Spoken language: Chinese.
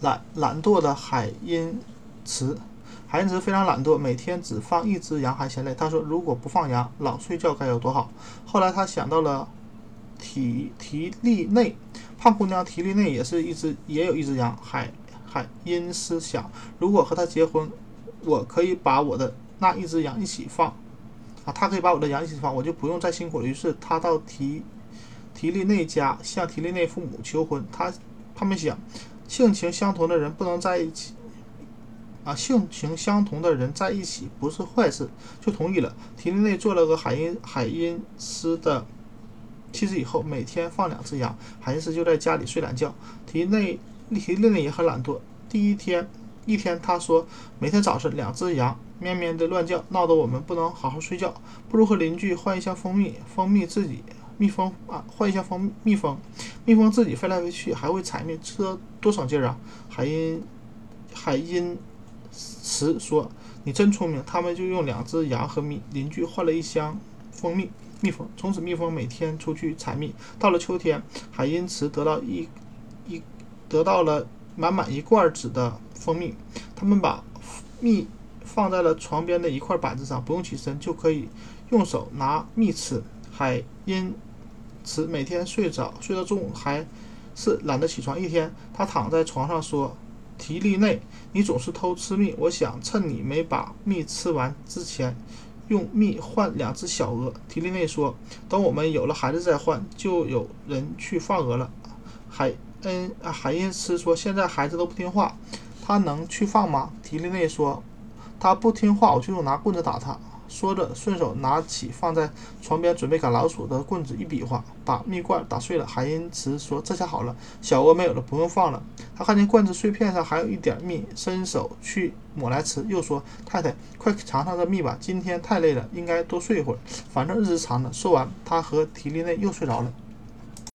懒懒惰的海因茨。海因茨非常懒惰，每天只放一只羊还嫌累。他说：“如果不放羊，老睡觉该有多好。”后来他想到了提提利内，胖姑娘提利内也是一只，也有一只羊。海海因斯想，如果和他结婚，我可以把我的那一只羊一起放，啊，他可以把我的羊一起放，我就不用再辛苦了。于是他到提提利内家向提利内父母求婚。他他们想，性情相同的人不能在一起。啊，性情相同的人在一起不是坏事，就同意了。提利内做了个海因海因斯的妻子以后，每天放两只羊，海因斯就在家里睡懒觉。提内提利内也很懒惰。第一天一天，他说每天早晨两只羊咩咩的乱叫，闹得我们不能好好睡觉。不如和邻居换一箱蜂蜜，蜂蜜自己蜜蜂啊，换一箱蜂蜜蜂，蜜蜂自己飞来飞去，还会采蜜，这多省劲儿啊！海因海因。茨说：“你真聪明。”他们就用两只羊和蜜邻居换了一箱蜂蜜蜜蜂。从此，蜜蜂每天出去采蜜。到了秋天，海因茨得到一一得到了满满一罐子的蜂蜜。他们把蜜放在了床边的一块板子上，不用起身就可以用手拿蜜吃。海因茨每天睡着睡到中午，还是懒得起床。一天，他躺在床上说。提利内，你总是偷吃蜜。我想趁你没把蜜吃完之前，用蜜换两只小鹅。提利内说：“等我们有了孩子再换，就有人去放鹅了。”海恩，海因斯说：“现在孩子都不听话，他能去放吗？”提利内说：“他不听话，我就用拿棍子打他。”说着，顺手拿起放在床边准备赶老鼠的棍子，一比划，把蜜罐打碎了。海因茨说：“这下好了，小鹅没有了，不用放了。”他看见罐子碎片上还有一点蜜，伸手去抹来吃，又说：“太太，快尝尝这蜜吧，今天太累了，应该多睡一会儿，反正日子长了。”说完，他和提利内又睡着了。